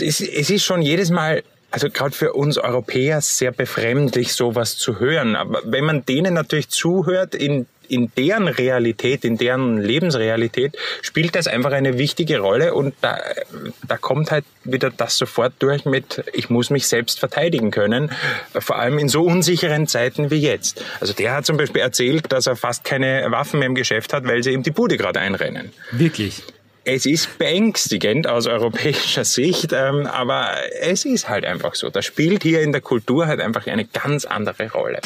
es ist, es ist schon jedes Mal also gerade für uns Europäer sehr befremdlich, sowas zu hören. Aber wenn man denen natürlich zuhört in in deren Realität, in deren Lebensrealität spielt das einfach eine wichtige Rolle und da, da kommt halt wieder das sofort durch mit, ich muss mich selbst verteidigen können, vor allem in so unsicheren Zeiten wie jetzt. Also der hat zum Beispiel erzählt, dass er fast keine Waffen mehr im Geschäft hat, weil sie ihm die Bude gerade einrennen. Wirklich? Es ist beängstigend aus europäischer Sicht, ähm, aber es ist halt einfach so. Das spielt hier in der Kultur halt einfach eine ganz andere Rolle.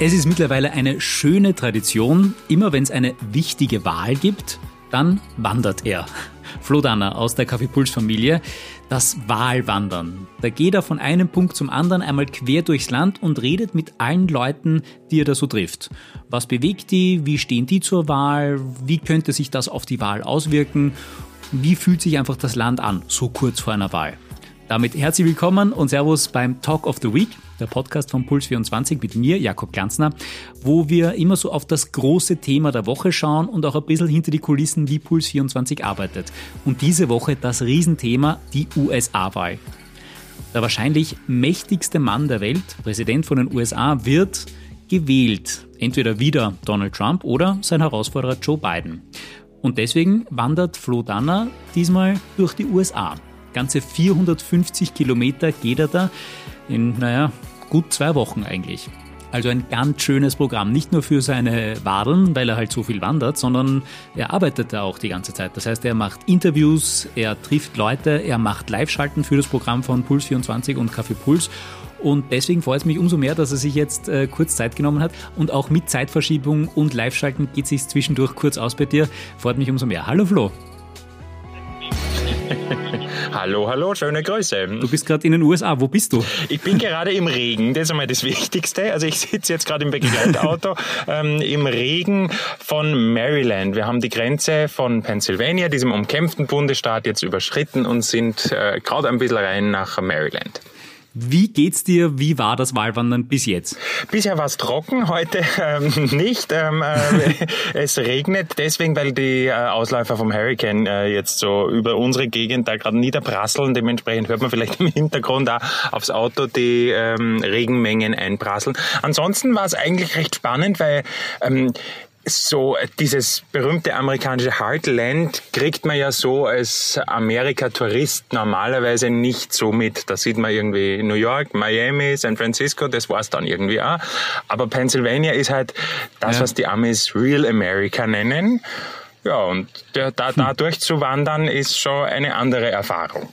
Es ist mittlerweile eine schöne Tradition. Immer wenn es eine wichtige Wahl gibt, dann wandert er. Flo Danner aus der Kaffeepuls-Familie. Das Wahlwandern. Da geht er von einem Punkt zum anderen einmal quer durchs Land und redet mit allen Leuten, die er da so trifft. Was bewegt die? Wie stehen die zur Wahl? Wie könnte sich das auf die Wahl auswirken? Wie fühlt sich einfach das Land an, so kurz vor einer Wahl? Damit herzlich willkommen und Servus beim Talk of the Week, der Podcast von Puls24 mit mir, Jakob Glanzner, wo wir immer so auf das große Thema der Woche schauen und auch ein bisschen hinter die Kulissen, wie Puls24 arbeitet. Und diese Woche das Riesenthema, die USA-Wahl. Der wahrscheinlich mächtigste Mann der Welt, Präsident von den USA, wird gewählt. Entweder wieder Donald Trump oder sein Herausforderer Joe Biden. Und deswegen wandert Flo Danner diesmal durch die USA. Ganze 450 Kilometer geht er da in, naja, gut zwei Wochen eigentlich. Also ein ganz schönes Programm. Nicht nur für seine Wadeln, weil er halt so viel wandert, sondern er arbeitet da auch die ganze Zeit. Das heißt, er macht Interviews, er trifft Leute, er macht Live-Schalten für das Programm von Puls24 und Kaffee Puls. Und deswegen freut es mich umso mehr, dass er sich jetzt äh, kurz Zeit genommen hat. Und auch mit Zeitverschiebung und Live-Schalten geht es sich zwischendurch kurz aus bei dir. Freut mich umso mehr. Hallo Flo. Hallo, hallo, schöne Grüße. Du bist gerade in den USA, wo bist du? Ich bin gerade im Regen, das ist einmal das Wichtigste. Also ich sitze jetzt gerade im Begleitauto ähm, im Regen von Maryland. Wir haben die Grenze von Pennsylvania, diesem umkämpften Bundesstaat, jetzt überschritten und sind äh, gerade ein bisschen rein nach Maryland. Wie geht's dir? Wie war das Wahlwandern bis jetzt? Bisher war es trocken, heute ähm, nicht. Ähm, äh, es regnet deswegen, weil die äh, Ausläufer vom Hurricane äh, jetzt so über unsere Gegend da gerade niederprasseln. Dementsprechend hört man vielleicht im Hintergrund auch aufs Auto die ähm, Regenmengen einprasseln. Ansonsten war es eigentlich recht spannend, weil ähm, so dieses berühmte amerikanische Heartland kriegt man ja so als Amerika-Tourist normalerweise nicht so mit. Da sieht man irgendwie New York, Miami, San Francisco, das war's dann irgendwie auch. Aber Pennsylvania ist halt das, ja. was die Amis Real America nennen. Ja, und da, da durchzuwandern ist schon eine andere Erfahrung.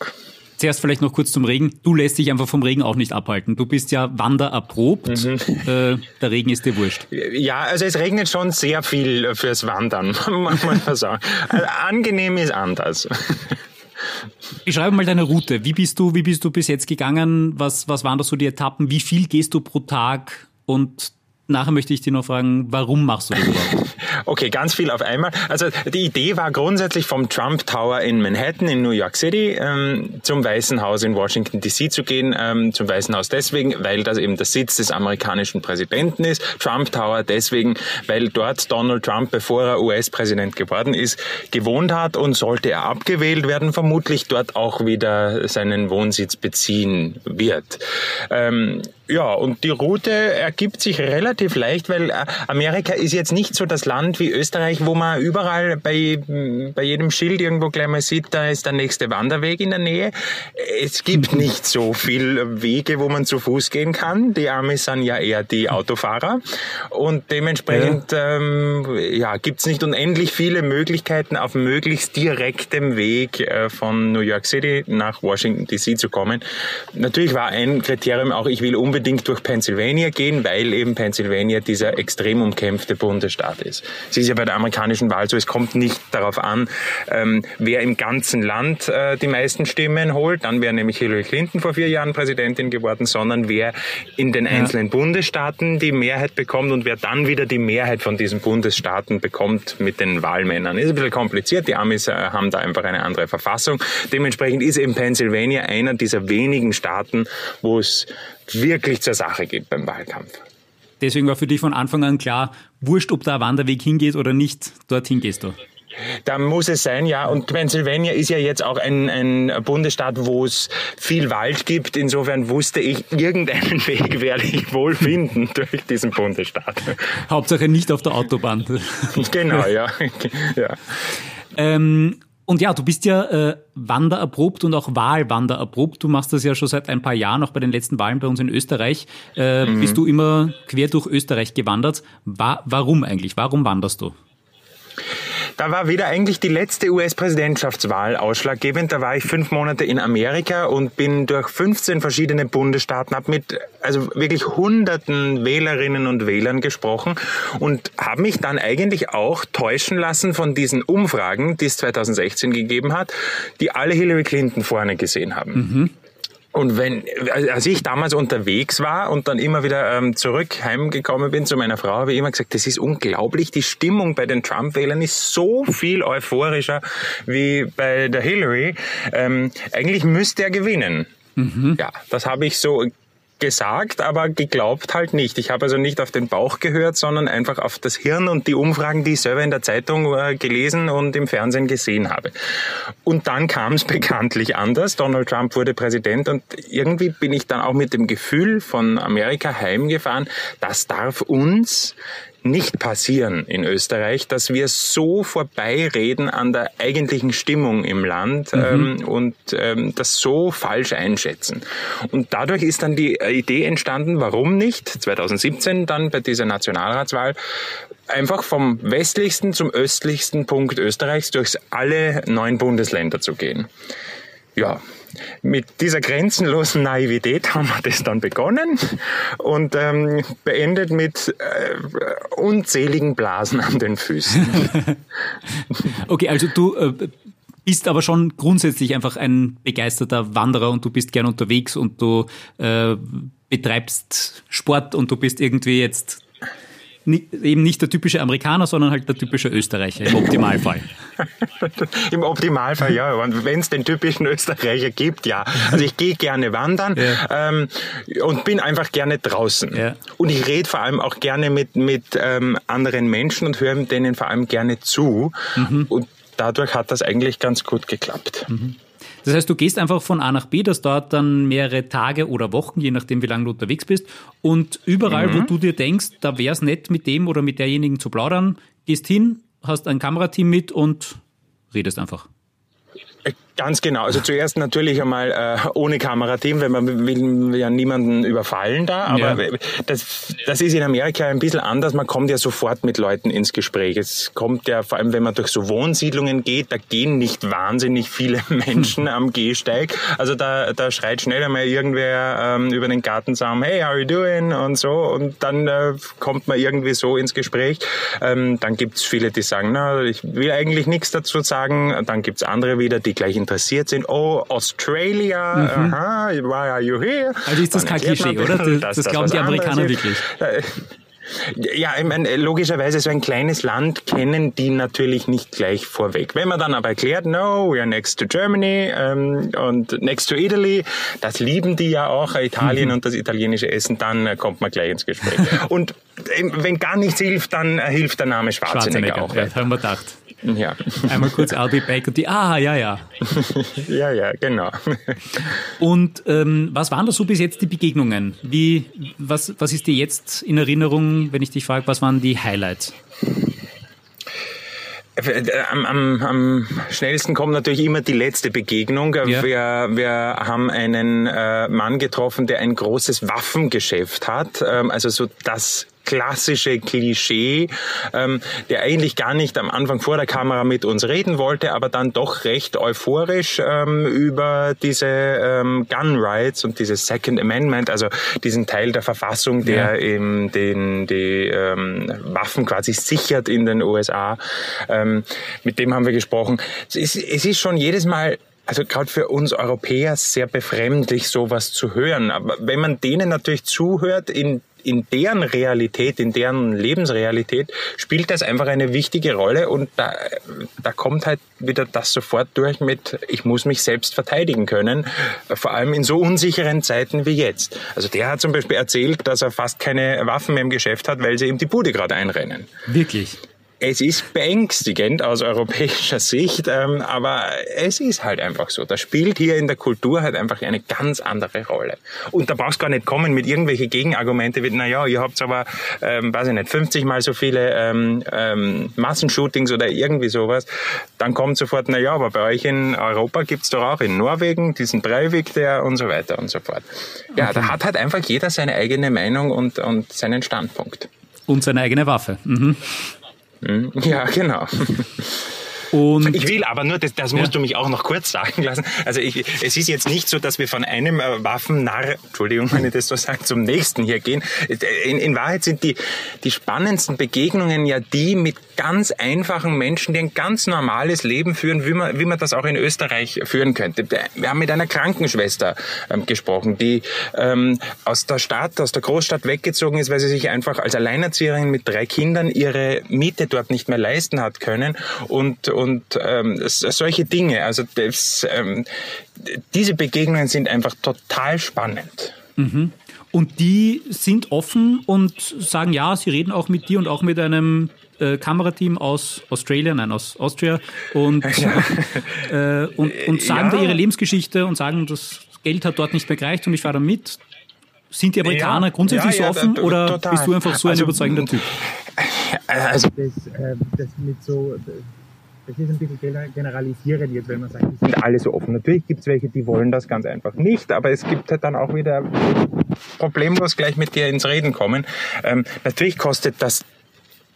Zuerst vielleicht noch kurz zum Regen. Du lässt dich einfach vom Regen auch nicht abhalten. Du bist ja wandererprobt. Mhm. Äh, der Regen ist dir wurscht. Ja, also es regnet schon sehr viel fürs Wandern, muss man sagen. Also angenehm ist anders. Beschreibe mal deine Route. Wie bist du, wie bist du bis jetzt gegangen? Was, was waren da so die Etappen? Wie viel gehst du pro Tag? Und nachher möchte ich dich noch fragen, warum machst du das überhaupt? Okay, ganz viel auf einmal. Also die Idee war grundsätzlich vom Trump Tower in Manhattan in New York City ähm, zum Weißen Haus in Washington DC zu gehen. Ähm, zum Weißen Haus deswegen, weil das eben der Sitz des amerikanischen Präsidenten ist. Trump Tower deswegen, weil dort Donald Trump, bevor er US-Präsident geworden ist, gewohnt hat und sollte er abgewählt werden, vermutlich dort auch wieder seinen Wohnsitz beziehen wird. Ähm, ja, und die Route ergibt sich relativ leicht, weil äh, Amerika ist jetzt nicht so das Land wie Österreich, wo man überall bei, bei jedem Schild irgendwo gleich mal sieht, da ist der nächste Wanderweg in der Nähe. Es gibt nicht so viel Wege, wo man zu Fuß gehen kann. Die Amis sind ja eher die Autofahrer. Und dementsprechend ja. Ähm, ja, gibt nicht unendlich viele Möglichkeiten, auf möglichst direktem Weg äh, von New York City nach Washington DC zu kommen. Natürlich war ein Kriterium auch, ich will unbedingt unbedingt durch Pennsylvania gehen, weil eben Pennsylvania dieser extrem umkämpfte Bundesstaat ist. Es ist ja bei der amerikanischen Wahl so, es kommt nicht darauf an, ähm, wer im ganzen Land äh, die meisten Stimmen holt, dann wäre nämlich Hillary Clinton vor vier Jahren Präsidentin geworden, sondern wer in den einzelnen ja. Bundesstaaten die Mehrheit bekommt und wer dann wieder die Mehrheit von diesen Bundesstaaten bekommt mit den Wahlmännern. Ist ein bisschen kompliziert, die Amis äh, haben da einfach eine andere Verfassung. Dementsprechend ist eben Pennsylvania einer dieser wenigen Staaten, wo es wirklich zur Sache geht beim Wahlkampf. deswegen war für dich von Anfang an klar, wurscht, ob da ein Wanderweg hingeht oder nicht, dorthin gehst du. Da muss es sein, ja. Und Pennsylvania ist ja jetzt auch ein, ein Bundesstaat, wo es viel Wald gibt. Insofern wusste ich, irgendeinen Weg werde ich wohl finden durch diesen Bundesstaat. Hauptsache nicht auf der Autobahn. genau, ja. ja. Ähm, und ja, du bist ja äh, wandererprobt und auch Wahlwandererprobt. Du machst das ja schon seit ein paar Jahren, auch bei den letzten Wahlen bei uns in Österreich. Äh, mhm. Bist du immer quer durch Österreich gewandert. Wa warum eigentlich? Warum wanderst du? Da war wieder eigentlich die letzte US-Präsidentschaftswahl ausschlaggebend. Da war ich fünf Monate in Amerika und bin durch 15 verschiedene Bundesstaaten, habe mit also wirklich hunderten Wählerinnen und Wählern gesprochen und habe mich dann eigentlich auch täuschen lassen von diesen Umfragen, die es 2016 gegeben hat, die alle Hillary Clinton vorne gesehen haben. Mhm. Und wenn, als ich damals unterwegs war und dann immer wieder ähm, zurück heimgekommen bin zu meiner Frau, habe ich immer gesagt, das ist unglaublich. Die Stimmung bei den Trump-Wählern ist so viel euphorischer wie bei der Hillary. Ähm, eigentlich müsste er gewinnen. Mhm. Ja, das habe ich so gesagt, aber geglaubt halt nicht. Ich habe also nicht auf den Bauch gehört, sondern einfach auf das Hirn und die Umfragen, die ich selber in der Zeitung äh, gelesen und im Fernsehen gesehen habe. Und dann kam es bekanntlich anders. Donald Trump wurde Präsident und irgendwie bin ich dann auch mit dem Gefühl von Amerika heimgefahren, das darf uns nicht passieren in Österreich, dass wir so vorbeireden an der eigentlichen Stimmung im Land mhm. ähm, und ähm, das so falsch einschätzen. Und dadurch ist dann die Idee entstanden, warum nicht 2017 dann bei dieser Nationalratswahl einfach vom westlichsten zum östlichsten Punkt Österreichs durch alle neun Bundesländer zu gehen. Ja, mit dieser grenzenlosen Naivität haben wir das dann begonnen und ähm, beendet mit äh, unzähligen Blasen an den Füßen. okay, also du äh, bist aber schon grundsätzlich einfach ein begeisterter Wanderer und du bist gern unterwegs und du äh, betreibst Sport und du bist irgendwie jetzt eben nicht der typische Amerikaner, sondern halt der typische Österreicher im Optimalfall. Im Optimalfall, ja. Und wenn es den typischen Österreicher gibt, ja. Also ich gehe gerne wandern ja. ähm, und bin einfach gerne draußen. Ja. Und ich rede vor allem auch gerne mit, mit ähm, anderen Menschen und höre denen vor allem gerne zu. Mhm. Und dadurch hat das eigentlich ganz gut geklappt. Mhm. Das heißt, du gehst einfach von A nach B, das dauert dann mehrere Tage oder Wochen, je nachdem, wie lange du unterwegs bist. Und überall, mhm. wo du dir denkst, da wäre es nett, mit dem oder mit derjenigen zu plaudern, gehst hin, hast ein Kamerateam mit und redest einfach. Ganz genau. Also zuerst natürlich einmal äh, ohne Kamerateam, weil man will ja niemanden überfallen da. Aber ja. das, das ist in Amerika ein bisschen anders. Man kommt ja sofort mit Leuten ins Gespräch. Es kommt ja, vor allem wenn man durch so Wohnsiedlungen geht, da gehen nicht wahnsinnig viele Menschen am Gehsteig. Also da, da schreit schnell einmal irgendwer ähm, über den Gartensaum, hey, how are you doing? Und so. Und dann äh, kommt man irgendwie so ins Gespräch. Ähm, dann gibt's viele, die sagen, na, ich will eigentlich nichts dazu sagen. Dann gibt's andere wieder, die gleich interessiert sind. Oh, Australia, mhm. aha, why are you here? Also ist das kein Klischee, oder? Das, das, glauben die Amerikaner wirklich. Äh, ja, ich meine, logischerweise so ein kleines Land kennen die natürlich nicht gleich vorweg. Wenn man dann aber erklärt, no, we are next to Germany ähm, und next to Italy, das lieben die ja auch, Italien mhm. und das italienische Essen, dann äh, kommt man gleich ins Gespräch. und äh, wenn gar nichts hilft, dann äh, hilft der Name Schwarzenegger, Schwarzenegger auch. Ja, haben wir gedacht. Ja. Einmal kurz I'll be back und die, ah, ja, ja. ja, ja, genau. Und ähm, was waren da so bis jetzt die Begegnungen? Wie, was, was ist dir jetzt in Erinnerung, wenn ich dich frage, was waren die Highlights? Am, am, am schnellsten kommt natürlich immer die letzte Begegnung. Ja. Wir, wir haben einen äh, Mann getroffen, der ein großes Waffengeschäft hat. Ähm, also so das klassische Klischee, ähm, der eigentlich gar nicht am Anfang vor der Kamera mit uns reden wollte, aber dann doch recht euphorisch ähm, über diese ähm, Gun Rights und dieses Second Amendment, also diesen Teil der Verfassung, der ja. eben den, die ähm, Waffen quasi sichert in den USA. Ähm, mit dem haben wir gesprochen. Es ist, es ist schon jedes Mal also gerade für uns Europäer sehr befremdlich, sowas zu hören. Aber wenn man denen natürlich zuhört, in in deren Realität, in deren Lebensrealität spielt das einfach eine wichtige Rolle und da, da kommt halt wieder das sofort durch mit, ich muss mich selbst verteidigen können, vor allem in so unsicheren Zeiten wie jetzt. Also der hat zum Beispiel erzählt, dass er fast keine Waffen mehr im Geschäft hat, weil sie ihm die Bude gerade einrennen. Wirklich? Es ist beängstigend aus europäischer Sicht, ähm, aber es ist halt einfach so. Das spielt hier in der Kultur halt einfach eine ganz andere Rolle. Und da brauchst du gar nicht kommen mit irgendwelche Gegenargumente wie, naja, ihr habt aber, ähm, weiß ich nicht, 50 mal so viele ähm, ähm, Massenshootings oder irgendwie sowas. Dann kommt sofort, naja, aber bei euch in Europa gibt's doch auch in Norwegen diesen Breivik, der und so weiter und so fort. Ja, okay. da hat halt einfach jeder seine eigene Meinung und, und seinen Standpunkt. Und seine eigene Waffe. Mhm. Hm? Ja, genau. Und ich will aber nur, das, das musst ja. du mich auch noch kurz sagen lassen. Also ich, es ist jetzt nicht so, dass wir von einem äh, Waffennarr, Entschuldigung, wenn ich das so sage, zum nächsten hier gehen. In, in Wahrheit sind die, die spannendsten Begegnungen ja die mit ganz einfachen Menschen, die ein ganz normales Leben führen, wie man, wie man das auch in Österreich führen könnte. Wir haben mit einer Krankenschwester ähm, gesprochen, die ähm, aus der Stadt, aus der Großstadt weggezogen ist, weil sie sich einfach als Alleinerzieherin mit drei Kindern ihre Miete dort nicht mehr leisten hat können und und ähm, solche Dinge. Also das, ähm, diese Begegnungen sind einfach total spannend. Mhm. Und die sind offen und sagen, ja, sie reden auch mit dir und auch mit einem äh, Kamerateam aus Australia, nein, aus Austria und, ja. äh, und, und, sagen ja. da ihre Lebensgeschichte und sagen, das Geld hat dort nicht mehr gereicht und ich fahre da mit. Sind die Amerikaner ja. grundsätzlich so offen oder total. bist du einfach so ein also, überzeugender Typ? Also das, äh, das mit so das ist ein bisschen generalisierend jetzt, wenn man sagt, die sind alle so offen. Natürlich gibt es welche, die wollen das ganz einfach nicht, aber es gibt halt dann auch wieder problemlos gleich mit dir ins Reden kommen. Ähm, natürlich kostet das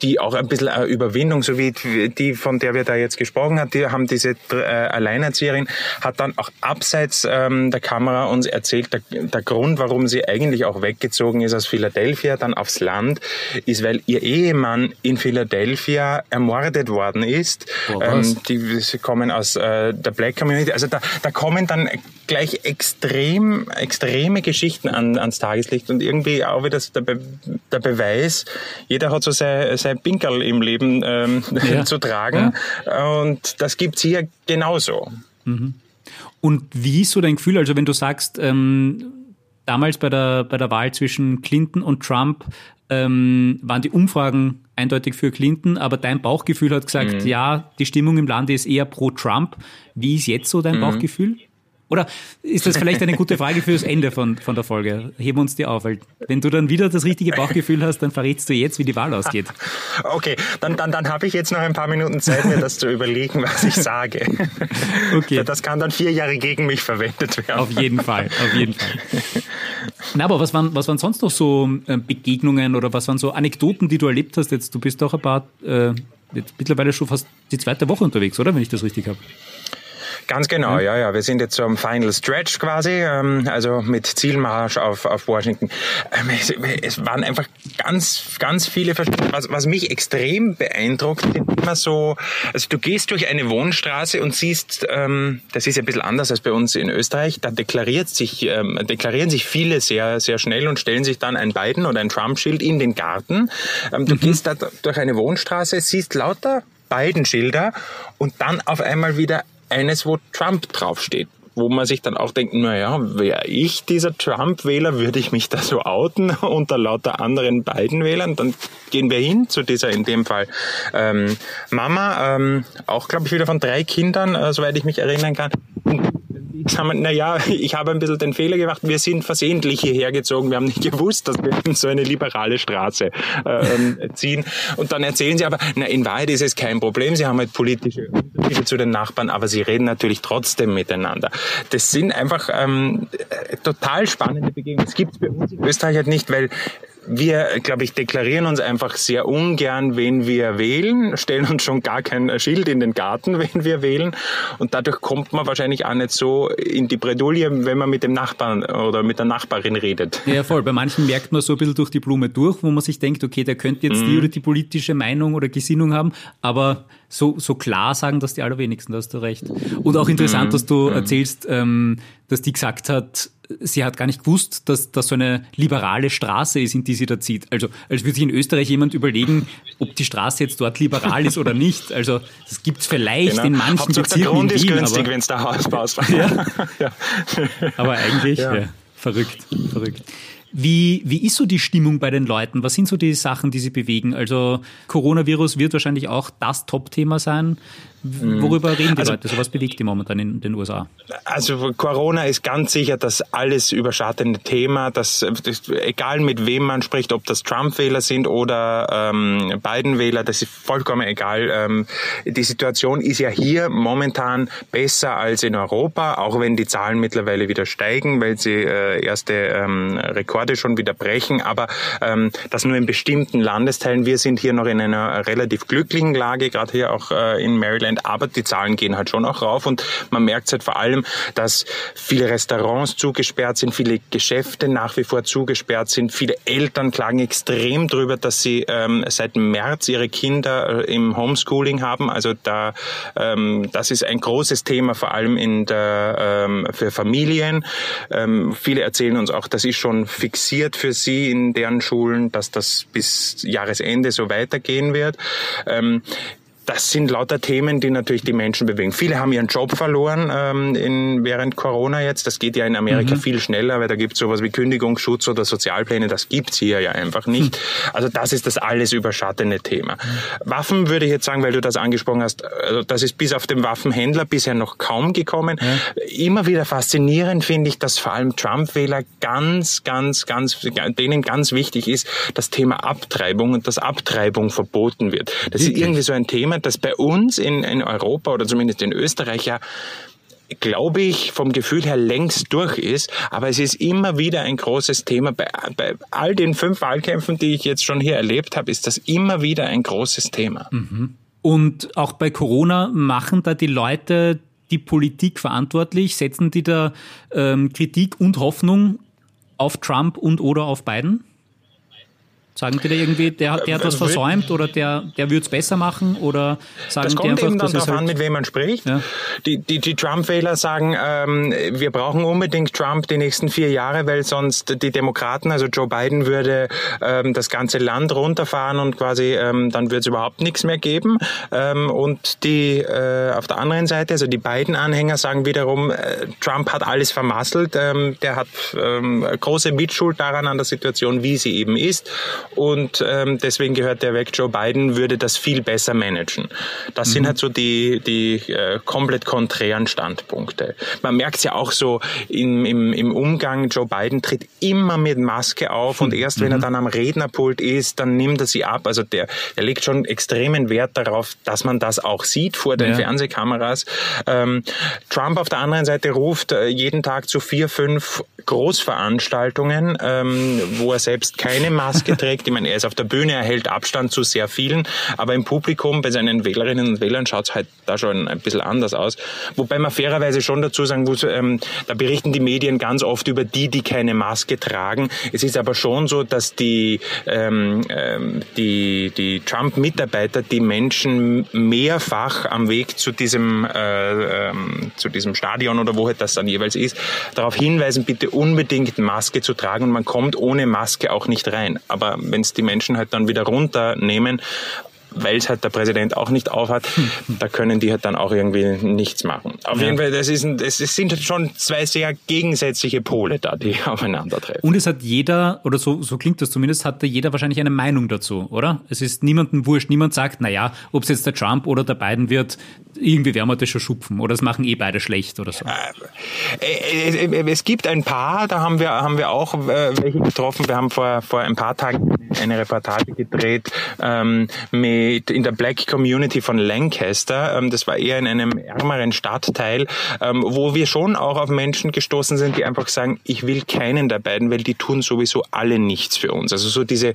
die auch ein bisschen eine Überwindung, so wie die, von der wir da jetzt gesprochen haben, die haben diese äh, Alleinerzieherin, hat dann auch abseits ähm, der Kamera uns erzählt, der, der Grund, warum sie eigentlich auch weggezogen ist aus Philadelphia, dann aufs Land, ist, weil ihr Ehemann in Philadelphia ermordet worden ist. Oh, ähm, die sie kommen aus äh, der Black Community. Also da, da kommen dann gleich extrem, extreme Geschichten an, ans Tageslicht und irgendwie auch wieder der, Be der Beweis, jeder hat so sein, sein Pinkerl im Leben ähm, ja. zu tragen ja. und das gibt's hier genauso. Mhm. Und wie ist so dein Gefühl, also wenn du sagst, ähm, damals bei der, bei der Wahl zwischen Clinton und Trump ähm, waren die Umfragen eindeutig für Clinton, aber dein Bauchgefühl hat gesagt, mhm. ja, die Stimmung im Lande ist eher pro Trump. Wie ist jetzt so dein mhm. Bauchgefühl? Oder ist das vielleicht eine gute Frage fürs Ende von, von der Folge? Heben wir uns die auf, weil wenn du dann wieder das richtige Bauchgefühl hast, dann verrätst du jetzt, wie die Wahl ausgeht. Okay, dann, dann, dann habe ich jetzt noch ein paar Minuten Zeit, mir das zu überlegen, was ich sage. Okay. Das kann dann vier Jahre gegen mich verwendet werden. Auf jeden Fall, auf jeden Fall. Na, aber was waren, was waren sonst noch so äh, Begegnungen oder was waren so Anekdoten, die du erlebt hast? Jetzt, du bist doch ein paar, äh, jetzt mittlerweile schon fast die zweite Woche unterwegs, oder? Wenn ich das richtig habe. Ganz genau, ja, ja. Wir sind jetzt am Final Stretch quasi, ähm, also mit Zielmarsch auf, auf Washington. Ähm, es, es, waren einfach ganz, ganz viele, was, was mich extrem beeindruckt, sind immer so, also du gehst durch eine Wohnstraße und siehst, ähm, das ist ja ein bisschen anders als bei uns in Österreich, da deklariert sich, ähm, deklarieren sich viele sehr, sehr schnell und stellen sich dann ein Biden oder ein Trump-Schild in den Garten. Ähm, du mhm. gehst da durch eine Wohnstraße, siehst lauter Biden-Schilder und dann auf einmal wieder eines, wo Trump draufsteht wo man sich dann auch denkt, naja, wäre ich dieser Trump-Wähler, würde ich mich da so outen unter lauter anderen beiden Wählern? Dann gehen wir hin zu dieser, in dem Fall, ähm, Mama, ähm, auch glaube ich wieder von drei Kindern, äh, soweit ich mich erinnern kann sagen, naja, ich habe ein bisschen den Fehler gemacht, wir sind versehentlich hierher gezogen, wir haben nicht gewusst, dass wir in so eine liberale Straße äh, ziehen. Und dann erzählen sie aber, na, in Wahrheit ist es kein Problem, sie haben halt politische Unterschiede zu den Nachbarn, aber sie reden natürlich trotzdem miteinander. Das sind einfach ähm, total spannende Begegnungen. Das gibt es bei uns in Österreich halt nicht, weil wir, glaube ich, deklarieren uns einfach sehr ungern, wen wir wählen, stellen uns schon gar kein Schild in den Garten, wen wir wählen. Und dadurch kommt man wahrscheinlich auch nicht so in die Bredouille, wenn man mit dem Nachbarn oder mit der Nachbarin redet. Ja, voll. Bei manchen merkt man so ein bisschen durch die Blume durch, wo man sich denkt, okay, der könnte jetzt mhm. die oder die politische Meinung oder Gesinnung haben, aber so, so klar sagen das die allerwenigsten, da hast du recht. Und auch interessant, mhm. dass du mhm. erzählst, ähm, dass die gesagt hat, sie hat gar nicht gewusst, dass das so eine liberale Straße ist, in die sie da zieht. Also als würde sich in Österreich jemand überlegen, ob die Straße jetzt dort liberal ist oder nicht. Also das gibt es vielleicht genau. in manchen Hauptsache Bezirken der Grund in Wien, ist günstig, wenn es da Haus baust. Ja. ja. Aber eigentlich ja. Ja, verrückt, verrückt. Wie, wie ist so die Stimmung bei den Leuten? Was sind so die Sachen, die sie bewegen? Also Coronavirus wird wahrscheinlich auch das Top-Thema sein. Mhm. Worüber reden die also, Leute? So was bewegt die momentan in den USA? Also Corona ist ganz sicher das alles überschattende Thema. Das, das egal mit wem man spricht, ob das Trump-Wähler sind oder ähm, Biden-Wähler, das ist vollkommen egal. Ähm, die Situation ist ja hier momentan besser als in Europa, auch wenn die Zahlen mittlerweile wieder steigen, weil sie äh, erste ähm, Rekorde schon wieder brechen. Aber ähm, das nur in bestimmten Landesteilen. Wir sind hier noch in einer relativ glücklichen Lage, gerade hier auch äh, in Maryland Prozent, aber die Zahlen gehen halt schon auch rauf und man merkt halt vor allem, dass viele Restaurants zugesperrt sind, viele Geschäfte nach wie vor zugesperrt sind, viele Eltern klagen extrem drüber, dass sie ähm, seit März ihre Kinder äh, im Homeschooling haben. Also da, ähm, das ist ein großes Thema, vor allem in der, ähm, für Familien. Ähm, viele erzählen uns auch, das ist schon fixiert für sie in deren Schulen, dass das bis Jahresende so weitergehen wird. Ähm, das sind lauter Themen, die natürlich die Menschen bewegen. Viele haben ihren Job verloren ähm, in, während Corona jetzt. Das geht ja in Amerika mhm. viel schneller, weil da gibt es sowas wie Kündigungsschutz oder Sozialpläne. Das gibt's hier ja einfach nicht. Mhm. Also das ist das alles überschattende Thema. Mhm. Waffen würde ich jetzt sagen, weil du das angesprochen hast, also das ist bis auf den Waffenhändler bisher noch kaum gekommen. Immer wieder faszinierend finde ich, dass vor allem Trump-Wähler ganz, ganz, ganz, denen ganz wichtig ist, das Thema Abtreibung und dass Abtreibung verboten wird. Das Wirklich? ist irgendwie so ein Thema, das bei uns in, in Europa oder zumindest in Österreich ja glaube ich, vom Gefühl her längst durch ist. Aber es ist immer wieder ein großes Thema. Bei, bei all den fünf Wahlkämpfen, die ich jetzt schon hier erlebt habe, ist das immer wieder ein großes Thema. Mhm. Und auch bei Corona machen da die Leute die Politik verantwortlich? Setzen die da ähm, Kritik und Hoffnung auf Trump und oder auf Biden? Sagen die da irgendwie, der, der hat was versäumt oder der, der würde es besser machen? Oder sagen das kommt die einfach, eben dann darauf halt an, mit wem man spricht. Ja. Die, die, die Trump-Wähler sagen, ähm, wir brauchen unbedingt Trump die nächsten vier Jahre, weil sonst die Demokraten, also Joe Biden, würde ähm, das ganze Land runterfahren und quasi ähm, dann würde es überhaupt nichts mehr geben. Ähm, und die äh, auf der anderen Seite, also die beiden Anhänger sagen wiederum, äh, Trump hat alles vermasselt, ähm, der hat ähm, große Mitschuld daran an der Situation, wie sie eben ist und ähm, deswegen gehört der weg. Joe Biden würde das viel besser managen. Das mhm. sind halt so die, die äh, komplett konträren Standpunkte. Man merkt es ja auch so im, im, im Umgang, Joe Biden tritt immer mit Maske auf und erst mhm. wenn er mhm. dann am Rednerpult ist, dann nimmt er sie ab. Also der, der legt schon extremen Wert darauf, dass man das auch sieht vor den ja. Fernsehkameras. Ähm, Trump auf der anderen Seite ruft äh, jeden Tag zu vier, fünf Großveranstaltungen, ähm, wo er selbst keine Maske trägt ich meine, er ist auf der Bühne, er hält Abstand zu sehr vielen, aber im Publikum bei seinen Wählerinnen und Wählern schaut es halt da schon ein bisschen anders aus. Wobei man fairerweise schon dazu sagen muss, ähm, da berichten die Medien ganz oft über die, die keine Maske tragen. Es ist aber schon so, dass die, ähm, ähm die, die Trump-Mitarbeiter die Menschen mehrfach am Weg zu diesem, äh, ähm, zu diesem Stadion oder wo halt das dann jeweils ist, darauf hinweisen, bitte unbedingt Maske zu tragen und man kommt ohne Maske auch nicht rein. Aber wenn es die Menschen halt dann wieder runternehmen, weil es halt der Präsident auch nicht aufhat, da können die halt dann auch irgendwie nichts machen. Auf ja. jeden Fall, das, ist ein, das sind schon zwei sehr gegensätzliche Pole da, die aufeinandertreffen. Und es hat jeder, oder so, so klingt das zumindest, hat da jeder wahrscheinlich eine Meinung dazu, oder? Es ist niemandem wurscht, niemand sagt, naja, ob es jetzt der Trump oder der Biden wird, irgendwie werden wir das schon schupfen oder es machen eh beide schlecht oder so. Äh, äh, es gibt ein paar, da haben wir, haben wir auch äh, welche getroffen. Wir haben vor, vor ein paar Tagen eine Reportage gedreht ähm, mit in der Black Community von Lancaster. Ähm, das war eher in einem ärmeren Stadtteil, ähm, wo wir schon auch auf Menschen gestoßen sind, die einfach sagen, ich will keinen der beiden, weil die tun sowieso alle nichts für uns. Also so diese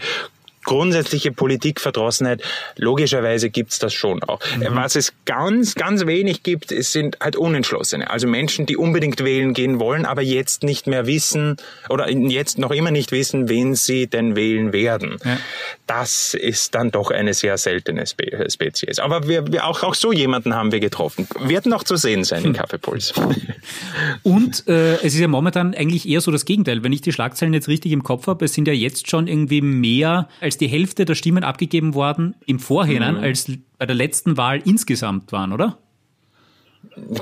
grundsätzliche Politikverdrossenheit, logischerweise gibt's das schon auch. Mhm. Was es ganz, ganz wenig gibt, es sind halt Unentschlossene. Also Menschen, die unbedingt wählen gehen wollen, aber jetzt nicht mehr wissen oder jetzt noch immer nicht wissen, wen sie denn wählen werden. Ja. Das ist dann doch eine sehr seltene Spe Spezies. Aber wir, wir auch, auch so jemanden haben wir getroffen. Wird noch zu sehen sein im hm. Kaffeepuls. Und äh, es ist ja momentan eigentlich eher so das Gegenteil. Wenn ich die Schlagzeilen jetzt richtig im Kopf habe, es sind ja jetzt schon irgendwie mehr als die Hälfte der Stimmen abgegeben worden im Vorhinein, mhm. als bei der letzten Wahl insgesamt waren, oder?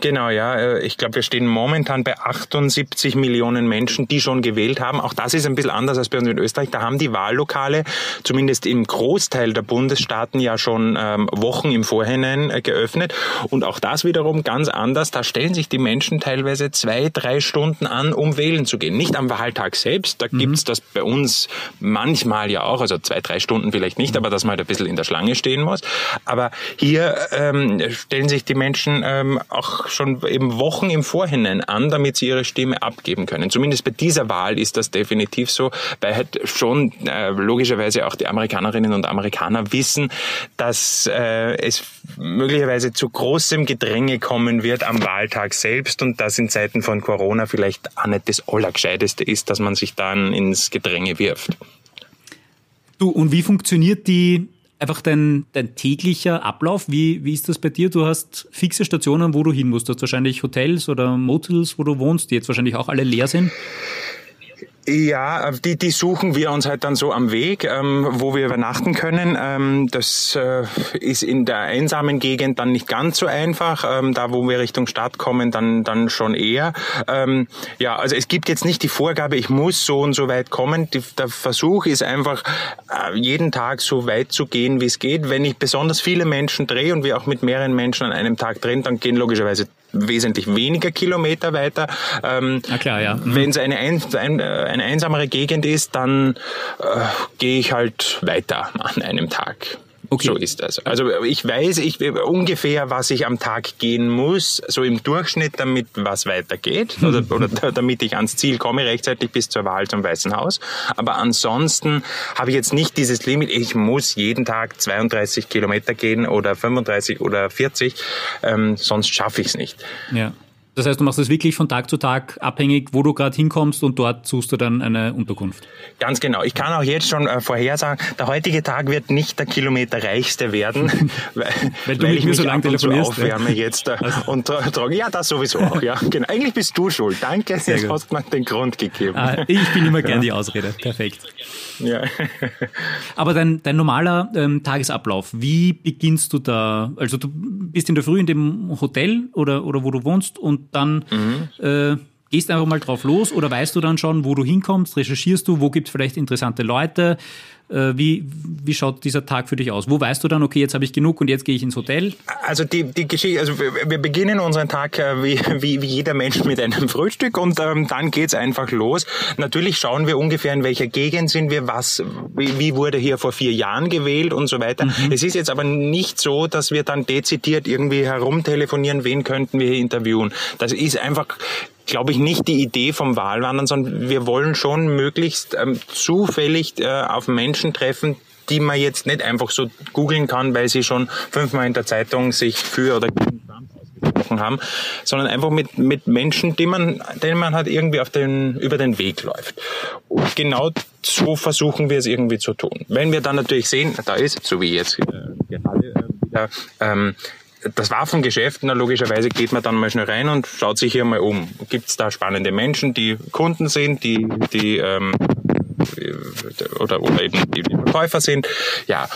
Genau, ja. Äh, ich glaube, wir stehen momentan bei 78 Millionen Menschen, die schon gewählt haben. Auch das ist ein bisschen anders als bei uns in Österreich. Da haben die Wahllokale, zumindest im Großteil der Bundesstaaten, ja schon ähm, Wochen im Vorhinein äh, geöffnet. Und auch das wiederum ganz anders. Da stellen sich die Menschen teilweise zwei, drei Stunden an, um wählen zu gehen. Nicht am Wahltag selbst. Da mhm. gibt's das bei uns manchmal ja auch, also zwei, drei Stunden vielleicht nicht, aber dass man halt ein bisschen in der Schlange stehen muss. Aber hier ähm, stellen sich die Menschen ähm, auch schon eben Wochen im Vorhinein an, damit sie ihre Stimme abgeben können. Zumindest bei dieser Wahl ist das definitiv so, weil halt schon äh, logischerweise auch die Amerikanerinnen und Amerikaner wissen, dass äh, es möglicherweise zu großem Gedränge kommen wird am Wahltag selbst und das in Zeiten von Corona vielleicht auch nicht das Allergescheiteste ist, dass man sich dann ins Gedränge wirft. Du, und wie funktioniert die einfach dein, dein täglicher Ablauf? Wie, wie ist das bei dir? Du hast fixe Stationen, wo du hin musst. Du hast wahrscheinlich Hotels oder Motels, wo du wohnst, die jetzt wahrscheinlich auch alle leer sind. Ja, die, die suchen wir uns halt dann so am Weg, ähm, wo wir übernachten können. Ähm, das äh, ist in der einsamen Gegend dann nicht ganz so einfach. Ähm, da, wo wir Richtung Stadt kommen, dann, dann schon eher. Ähm, ja, also es gibt jetzt nicht die Vorgabe, ich muss so und so weit kommen. Die, der Versuch ist einfach, äh, jeden Tag so weit zu gehen, wie es geht. Wenn ich besonders viele Menschen drehe und wir auch mit mehreren Menschen an einem Tag drehen, dann gehen logischerweise wesentlich weniger Kilometer weiter. Ähm, Na klar, ja. Mhm. Wenn es eine, ein, ein, eine einsamere Gegend ist, dann äh, gehe ich halt weiter an einem Tag. Okay. So ist das. Also ich weiß ich ungefähr, was ich am Tag gehen muss, so im Durchschnitt, damit was weitergeht oder, oder damit ich ans Ziel komme rechtzeitig bis zur Wahl zum Weißen Haus. Aber ansonsten habe ich jetzt nicht dieses Limit, ich muss jeden Tag 32 Kilometer gehen oder 35 oder 40, ähm, sonst schaffe ich es nicht. Ja. Das heißt, du machst das wirklich von Tag zu Tag abhängig, wo du gerade hinkommst und dort suchst du dann eine Unterkunft. Ganz genau. Ich kann auch jetzt schon äh, vorhersagen, der heutige Tag wird nicht der kilometerreichste werden, weil, weil du weil ich mir so lange telefonierst. aufwärme ja. jetzt äh, also. und trage. Ja, das sowieso auch. Ja, genau. Eigentlich bist du schuld. Danke, Sehr jetzt hast du mir den Grund gegeben. Ah, ich bin immer gern die Ausrede. Perfekt. Ja. Aber dein, dein normaler ähm, Tagesablauf, wie beginnst du da? Also du bist in der Früh in dem Hotel oder, oder wo du wohnst und dann mhm. äh, gehst einfach mal drauf los oder weißt du dann schon, wo du hinkommst, recherchierst du, wo gibt es vielleicht interessante Leute, äh, wie, wie schaut dieser Tag für dich aus? Wo weißt du dann, okay, jetzt habe ich genug und jetzt gehe ich ins Hotel? Also die, die Geschichte, also wir, wir beginnen unseren Tag äh, wie, wie, wie jeder Mensch mit einem Frühstück und ähm, dann geht's einfach los. Natürlich schauen wir ungefähr, in welcher Gegend sind wir, was, wie, wie wurde hier vor vier Jahren gewählt und so weiter. Mhm. Es ist jetzt aber nicht so, dass wir dann dezidiert irgendwie herumtelefonieren, wen könnten wir hier interviewen. Das ist einfach glaube ich, nicht die Idee vom Wahlwandern, sondern wir wollen schon möglichst ähm, zufällig äh, auf Menschen treffen, die man jetzt nicht einfach so googeln kann, weil sie schon fünfmal in der Zeitung sich für oder gegen Trump ausgesprochen haben, sondern einfach mit, mit Menschen, die man, denen man halt irgendwie auf den, über den Weg läuft. Und genau so versuchen wir es irgendwie zu tun. Wenn wir dann natürlich sehen, da ist, so wie jetzt äh, gerade äh, wieder, ähm, das Waffengeschäft, na logischerweise geht man dann mal schnell rein und schaut sich hier mal um. Gibt es da spannende Menschen, die Kunden sind, die, die ähm, oder, oder eben die Verkäufer sind. Ja,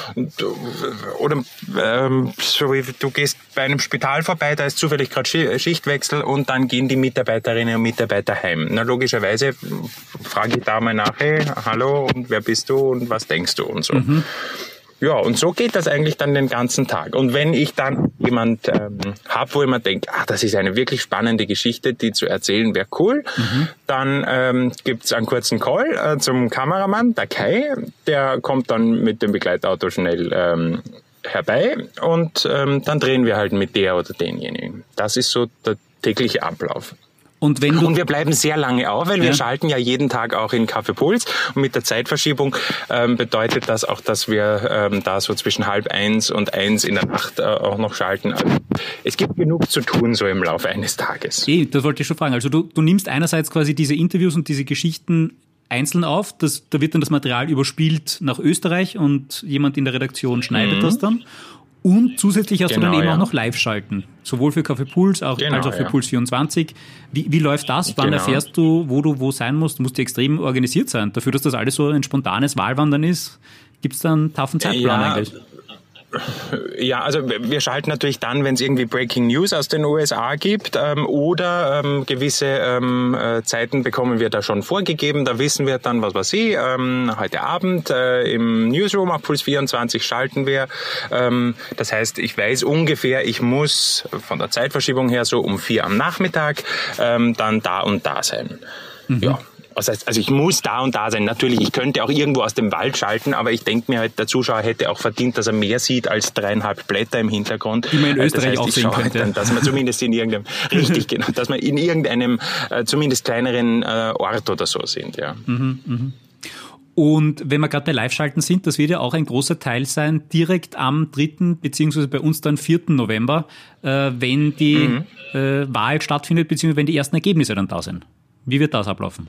oder ähm, so wie du gehst bei einem Spital vorbei, da ist zufällig gerade Schichtwechsel und dann gehen die Mitarbeiterinnen und Mitarbeiter heim. Na, logischerweise frage ich da mal nach, hey, hallo, und wer bist du und was denkst du und so. Mhm. Ja, und so geht das eigentlich dann den ganzen Tag. Und wenn ich dann jemand ähm, habe, wo ich mir denke, ah, das ist eine wirklich spannende Geschichte, die zu erzählen wäre cool, mhm. dann ähm, gibt einen kurzen Call äh, zum Kameramann, der Kai, der kommt dann mit dem Begleitauto schnell ähm, herbei und ähm, dann drehen wir halt mit der oder denjenigen. Das ist so der tägliche Ablauf. Und, wenn du und wir bleiben sehr lange auf, weil ja. wir schalten ja jeden Tag auch in Kaffee Puls. Und mit der Zeitverschiebung ähm, bedeutet das auch, dass wir ähm, da so zwischen halb eins und eins in der Nacht äh, auch noch schalten. Also es gibt genug zu tun so im Laufe eines Tages. Eh, das wollte ich schon fragen. Also du, du nimmst einerseits quasi diese Interviews und diese Geschichten einzeln auf. Das, da wird dann das Material überspielt nach Österreich und jemand in der Redaktion schneidet mhm. das dann. Und zusätzlich hast genau, du dann genau, eben ja. auch noch Live-Schalten. Sowohl für Kaffee Puls auch, genau, als auch für ja. Puls 24. Wie, wie läuft das? Wann genau. erfährst du, wo du wo sein musst? Du musst extrem organisiert sein. Dafür, dass das alles so ein spontanes Wahlwandern ist, gibt es da einen taffen Zeitplan ja, eigentlich? Ja, also wir schalten natürlich dann, wenn es irgendwie Breaking News aus den USA gibt ähm, oder ähm, gewisse ähm, äh, Zeiten bekommen wir da schon vorgegeben. Da wissen wir dann, was weiß ich, ähm, heute Abend äh, im Newsroom auf Puls 24 schalten wir. Ähm, das heißt, ich weiß ungefähr, ich muss von der Zeitverschiebung her so um vier am Nachmittag ähm, dann da und da sein. Mhm. Ja. Was heißt, also ich muss da und da sein. Natürlich, ich könnte auch irgendwo aus dem Wald schalten, aber ich denke mir halt, der Zuschauer hätte auch verdient, dass er mehr sieht als dreieinhalb Blätter im Hintergrund. Die man in Österreich das heißt, auch sehen könnte. Halt dann, dass man zumindest in irgendeinem, richtig, genau, dass man in irgendeinem äh, zumindest kleineren äh, Ort oder so sind, ja. Mhm, mh. Und wenn wir gerade bei Live-Schalten sind, das wird ja auch ein großer Teil sein, direkt am 3. beziehungsweise bei uns dann 4. November, äh, wenn die mhm. äh, Wahl stattfindet, beziehungsweise wenn die ersten Ergebnisse dann da sind. Wie wird das ablaufen?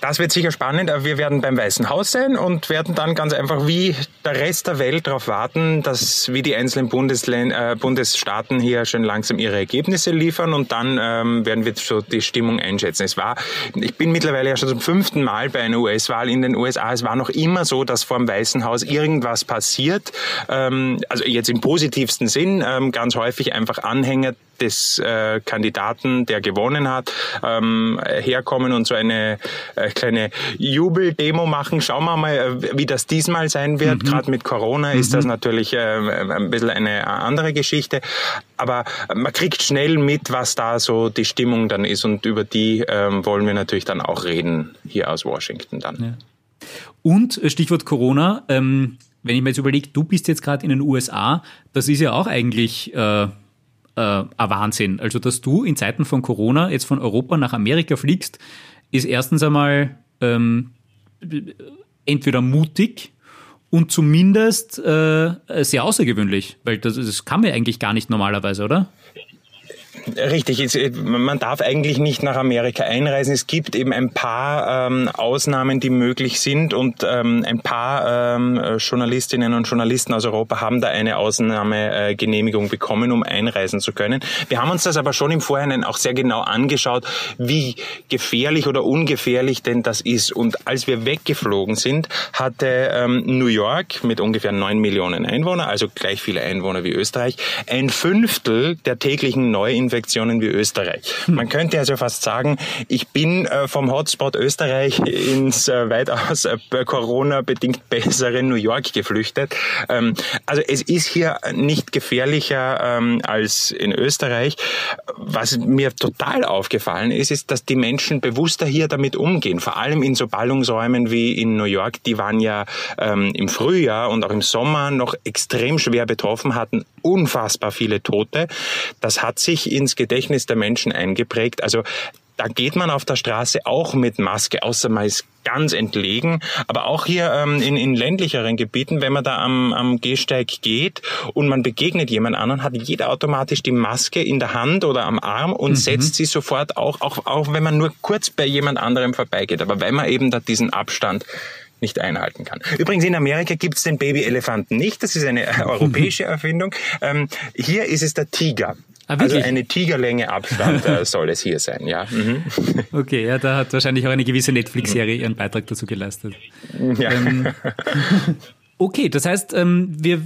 Das wird sicher spannend. Wir werden beim Weißen Haus sein und werden dann ganz einfach wie der Rest der Welt darauf warten, dass wie die einzelnen Bundesländ äh, Bundesstaaten hier schon langsam ihre Ergebnisse liefern und dann ähm, werden wir so die Stimmung einschätzen. Es war, ich bin mittlerweile ja schon zum fünften Mal bei einer US-Wahl in den USA. Es war noch immer so, dass vor dem Weißen Haus irgendwas passiert. Ähm, also jetzt im positivsten Sinn, ähm, ganz häufig einfach Anhänger des äh, Kandidaten, der gewonnen hat, ähm, herkommen und so eine äh, kleine Jubeldemo machen. Schauen wir mal, äh, wie das diesmal sein wird. Mhm. Gerade mit Corona mhm. ist das mhm. natürlich äh, ein bisschen eine andere Geschichte. Aber man kriegt schnell mit, was da so die Stimmung dann ist und über die ähm, wollen wir natürlich dann auch reden hier aus Washington dann. Ja. Und äh, Stichwort Corona. Ähm, wenn ich mir jetzt überlege, du bist jetzt gerade in den USA, das ist ja auch eigentlich äh, äh, ein Wahnsinn. Also, dass du in Zeiten von Corona jetzt von Europa nach Amerika fliegst, ist erstens einmal ähm, entweder mutig und zumindest äh, sehr außergewöhnlich, weil das, das kann man eigentlich gar nicht normalerweise, oder? Richtig, äh, man darf eigentlich nicht nach Amerika einreisen. Es gibt eben ein paar ähm, Ausnahmen, die möglich sind und ähm, ein paar ähm, Journalistinnen und Journalisten aus Europa haben da eine Ausnahmegenehmigung äh, bekommen, um einreisen zu können. Wir haben uns das aber schon im Vorhinein auch sehr genau angeschaut, wie gefährlich oder ungefährlich denn das ist. Und als wir weggeflogen sind, hatte ähm, New York mit ungefähr neun Millionen Einwohnern, also gleich viele Einwohner wie Österreich, ein Fünftel der täglichen Neuinfektionen Infektionen wie Österreich. Man könnte also fast sagen, ich bin äh, vom Hotspot Österreich ins äh, weitaus äh, Corona-bedingt bessere New York geflüchtet. Ähm, also es ist hier nicht gefährlicher ähm, als in Österreich. Was mir total aufgefallen ist, ist, dass die Menschen bewusster hier damit umgehen. Vor allem in so Ballungsräumen wie in New York, die waren ja ähm, im Frühjahr und auch im Sommer noch extrem schwer betroffen, hatten unfassbar viele Tote. Das hat sich in ins Gedächtnis der Menschen eingeprägt. Also da geht man auf der Straße auch mit Maske, außer man ist ganz entlegen. Aber auch hier ähm, in, in ländlicheren Gebieten, wenn man da am, am Gehsteig geht und man begegnet jemand anderen, hat jeder automatisch die Maske in der Hand oder am Arm und mhm. setzt sie sofort auch, auch, auch wenn man nur kurz bei jemand anderem vorbeigeht. Aber weil man eben da diesen Abstand nicht einhalten kann. Übrigens in Amerika gibt es den Babyelefanten nicht. Das ist eine europäische Erfindung. Ähm, hier ist es der Tiger. Ah, also eine Tigerlänge Abstand äh, soll es hier sein, ja. Mhm. Okay, ja, da hat wahrscheinlich auch eine gewisse Netflix-Serie ihren Beitrag dazu geleistet. Ja. Ähm, okay, das heißt, ähm, wir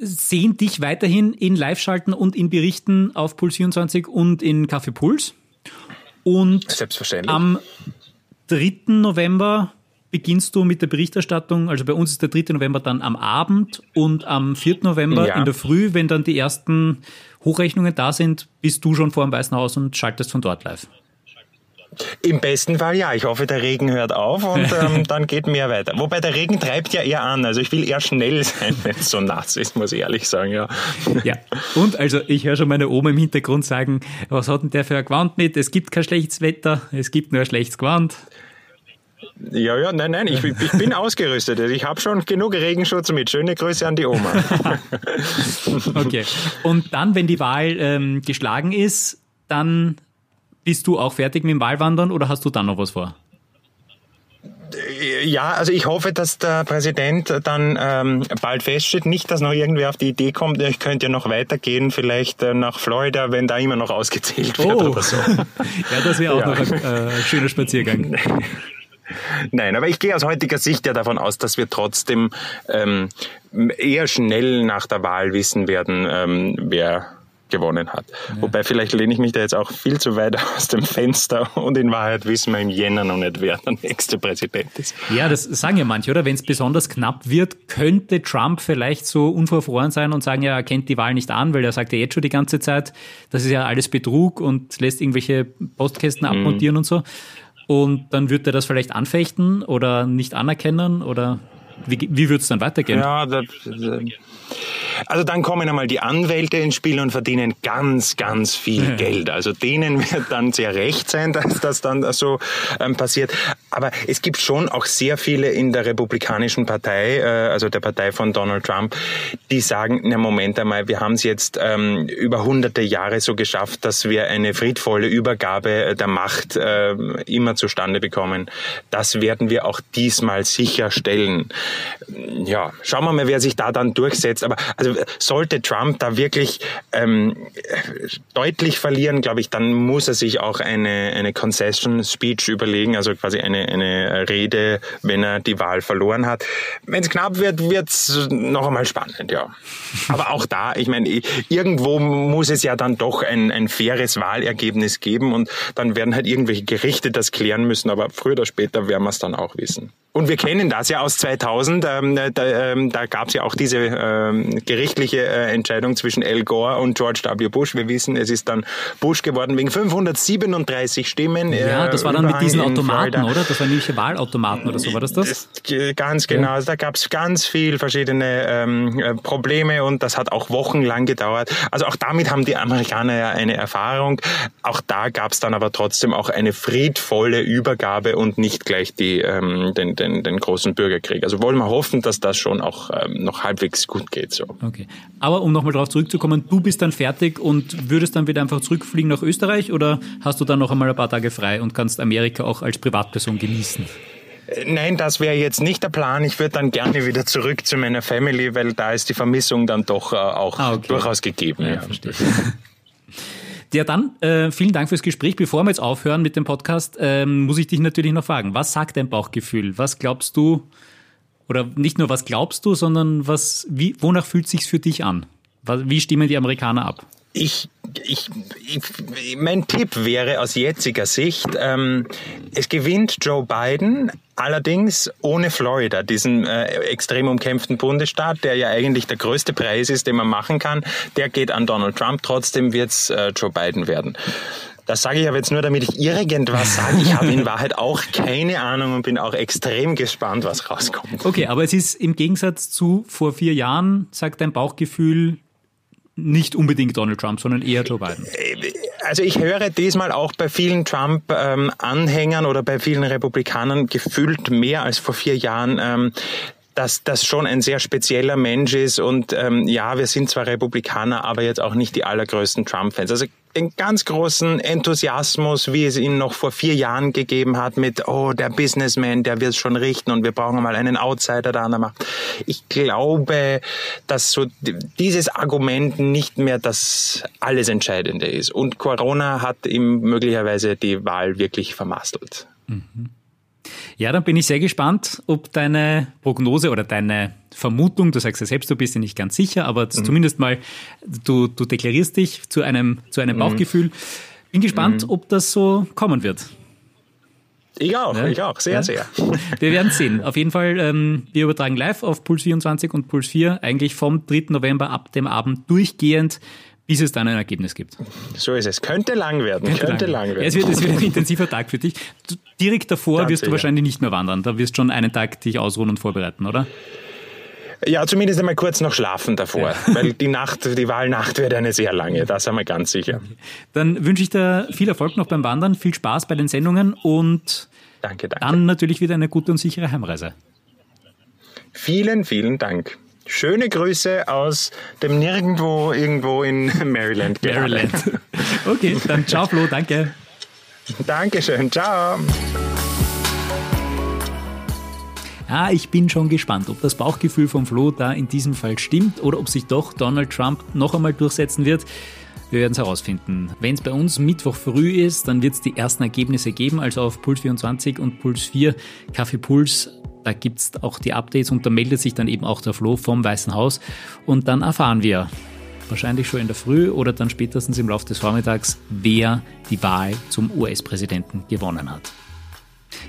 sehen dich weiterhin in Live-Schalten und in Berichten auf Puls 24 und in Kaffee Puls. Und Selbstverständlich. am 3. November beginnst du mit der Berichterstattung, also bei uns ist der 3. November dann am Abend und am 4. November ja. in der Früh, wenn dann die ersten Hochrechnungen da sind, bist du schon vor dem Weißen Haus und schaltest von dort live. Im besten Fall ja. Ich hoffe, der Regen hört auf und ähm, dann geht mehr weiter. Wobei der Regen treibt ja eher an. Also ich will eher schnell sein, wenn es so nass ist, muss ich ehrlich sagen, ja. Ja, und also ich höre schon meine Oma im Hintergrund sagen, was hat denn der für ein Gewand mit? Es gibt kein schlechtes Wetter, es gibt nur ein schlechtes Gewand. Ja, ja, nein, nein, ich, ich bin ausgerüstet. Ich habe schon genug Regenschutz mit. Schöne Grüße an die Oma. okay. Und dann, wenn die Wahl ähm, geschlagen ist, dann bist du auch fertig mit dem Wahlwandern oder hast du dann noch was vor? Ja, also ich hoffe, dass der Präsident dann ähm, bald feststeht. Nicht, dass noch irgendwer auf die Idee kommt, ich könnte ja noch weitergehen, vielleicht äh, nach Florida, wenn da immer noch ausgezählt wird oh. oder so. ja, das wäre auch ja. noch ein äh, schöner Spaziergang. Nein, aber ich gehe aus heutiger Sicht ja davon aus, dass wir trotzdem ähm, eher schnell nach der Wahl wissen werden, ähm, wer gewonnen hat. Ja. Wobei vielleicht lehne ich mich da jetzt auch viel zu weit aus dem Fenster und in Wahrheit wissen wir im Jänner noch nicht, wer der nächste Präsident ist. Ja, das sagen ja manche, oder? Wenn es besonders knapp wird, könnte Trump vielleicht so unverfroren sein und sagen, ja, er kennt die Wahl nicht an, weil er sagt ja jetzt schon die ganze Zeit, das ist ja alles Betrug und lässt irgendwelche Postkästen mhm. abmontieren und so. Und dann wird er das vielleicht anfechten oder nicht anerkennen oder wie, wie wird es dann weitergehen? Ja, das, also dann kommen einmal die Anwälte ins Spiel und verdienen ganz, ganz viel Geld. Also denen wird dann sehr recht sein, dass das dann so ähm, passiert. Aber es gibt schon auch sehr viele in der Republikanischen Partei, äh, also der Partei von Donald Trump, die sagen, na Moment einmal, wir haben es jetzt ähm, über hunderte Jahre so geschafft, dass wir eine friedvolle Übergabe der Macht äh, immer zustande bekommen. Das werden wir auch diesmal sicherstellen. Ja, schauen wir mal, wer sich da dann durchsetzt. Aber also sollte Trump da wirklich ähm, deutlich verlieren, glaube ich, dann muss er sich auch eine, eine Concession Speech überlegen, also quasi eine, eine Rede, wenn er die Wahl verloren hat. Wenn es knapp wird, wird es noch einmal spannend, ja. Aber auch da, ich meine, irgendwo muss es ja dann doch ein, ein faires Wahlergebnis geben und dann werden halt irgendwelche Gerichte das klären müssen, aber früher oder später werden wir es dann auch wissen. Und wir kennen das ja aus 2000. Ähm, da ähm, da gab es ja auch diese ähm, gerichtliche äh, Entscheidung zwischen Al Gore und George W. Bush. Wir wissen, es ist dann Bush geworden wegen 537 Stimmen. Äh, ja, das war dann mit diesen Automaten, Florida. oder? Das waren nämlich Wahlautomaten oder so, war das das? ganz genau. Ja. Da gab es ganz viel verschiedene ähm, äh, Probleme und das hat auch wochenlang gedauert. Also auch damit haben die Amerikaner ja eine Erfahrung. Auch da gab es dann aber trotzdem auch eine friedvolle Übergabe und nicht gleich die, ähm, den, den den, den großen Bürgerkrieg. Also wollen wir hoffen, dass das schon auch ähm, noch halbwegs gut geht. So. Okay. Aber um nochmal darauf zurückzukommen, du bist dann fertig und würdest dann wieder einfach zurückfliegen nach Österreich oder hast du dann noch einmal ein paar Tage frei und kannst Amerika auch als Privatperson genießen? Äh, nein, das wäre jetzt nicht der Plan. Ich würde dann gerne wieder zurück zu meiner Family, weil da ist die Vermissung dann doch äh, auch ah, okay. durchaus gegeben. Ja, ja. verstehe. Ja, dann äh, vielen Dank fürs Gespräch. Bevor wir jetzt aufhören mit dem Podcast, ähm, muss ich dich natürlich noch fragen, was sagt dein Bauchgefühl? Was glaubst du, oder nicht nur was glaubst du, sondern was, wie, wonach fühlt sich's für dich an? Wie stimmen die Amerikaner ab? Ich, ich, ich, mein Tipp wäre aus jetziger Sicht, ähm, es gewinnt Joe Biden, allerdings ohne Florida, diesen äh, extrem umkämpften Bundesstaat, der ja eigentlich der größte Preis ist, den man machen kann. Der geht an Donald Trump, trotzdem wird's äh, Joe Biden werden. Das sage ich aber jetzt nur, damit ich irgendwas sage. Ich habe in Wahrheit auch keine Ahnung und bin auch extrem gespannt, was rauskommt. Okay, aber es ist im Gegensatz zu vor vier Jahren, sagt dein Bauchgefühl, nicht unbedingt Donald Trump, sondern eher Joe Biden. Also ich höre diesmal auch bei vielen Trump-Anhängern oder bei vielen Republikanern gefühlt mehr als vor vier Jahren, ähm, dass das schon ein sehr spezieller Mensch ist und ähm, ja, wir sind zwar Republikaner, aber jetzt auch nicht die allergrößten Trump-Fans. Also den ganz großen Enthusiasmus, wie es ihn noch vor vier Jahren gegeben hat, mit, oh, der Businessman, der wird es schon richten und wir brauchen mal einen Outsider da an der Macht. Ich glaube, dass so dieses Argument nicht mehr das alles Entscheidende ist. Und Corona hat ihm möglicherweise die Wahl wirklich vermasselt. Mhm. Ja, dann bin ich sehr gespannt, ob deine Prognose oder deine Vermutung, du sagst ja selbst, du bist dir nicht ganz sicher, aber mhm. zumindest mal, du, du deklarierst dich zu einem, zu einem mhm. Bauchgefühl. Bin gespannt, mhm. ob das so kommen wird. Ich auch, ja? ich auch, sehr, ja? sehr. Wir werden sehen. Auf jeden Fall, ähm, wir übertragen live auf Puls 24 und Puls 4, eigentlich vom 3. November ab dem Abend durchgehend bis es dann ein Ergebnis gibt. So ist es. Könnte lang werden. Könnte, Könnte lang, lang, werden. Ja, es, wird, es wird ein intensiver Tag für dich. Du, direkt davor Ganz wirst sicher. du wahrscheinlich nicht mehr wandern. Da wirst du schon einen Tag dich ausruhen und vorbereiten, oder? Ja, zumindest einmal kurz noch schlafen davor, ja. weil die Nacht, die Wahlnacht wird eine sehr lange, das sind wir ganz sicher. Dann wünsche ich dir viel Erfolg noch beim Wandern, viel Spaß bei den Sendungen und danke, danke. dann natürlich wieder eine gute und sichere Heimreise. Vielen, vielen Dank. Schöne Grüße aus dem Nirgendwo irgendwo in Maryland. Maryland. Okay, dann ciao Flo, danke. Dankeschön, ciao. Ah, ich bin schon gespannt, ob das Bauchgefühl von Flo da in diesem Fall stimmt oder ob sich doch Donald Trump noch einmal durchsetzen wird. Wir werden es herausfinden. Wenn es bei uns Mittwoch früh ist, dann wird es die ersten Ergebnisse geben, also auf Puls 24 und Puls 4 Kaffee Puls. Da gibt es auch die Updates und da meldet sich dann eben auch der Flo vom Weißen Haus und dann erfahren wir wahrscheinlich schon in der Früh oder dann spätestens im Laufe des Vormittags, wer die Wahl zum US-Präsidenten gewonnen hat.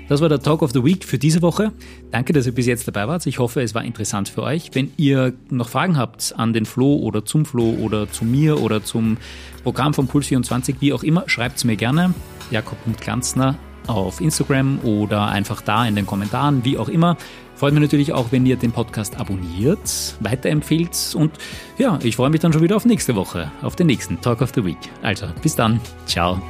Das war der Talk of the Week für diese Woche. Danke, dass ihr bis jetzt dabei wart. Ich hoffe, es war interessant für euch. Wenn ihr noch Fragen habt an den Flo oder zum Flo oder zu mir oder zum Programm von Puls24, wie auch immer, schreibt es mir gerne. Jakob.Glanzner auf Instagram oder einfach da in den Kommentaren, wie auch immer. Freut mich natürlich auch, wenn ihr den Podcast abonniert, weiterempfehlt und ja, ich freue mich dann schon wieder auf nächste Woche, auf den nächsten Talk of the Week. Also, bis dann. Ciao.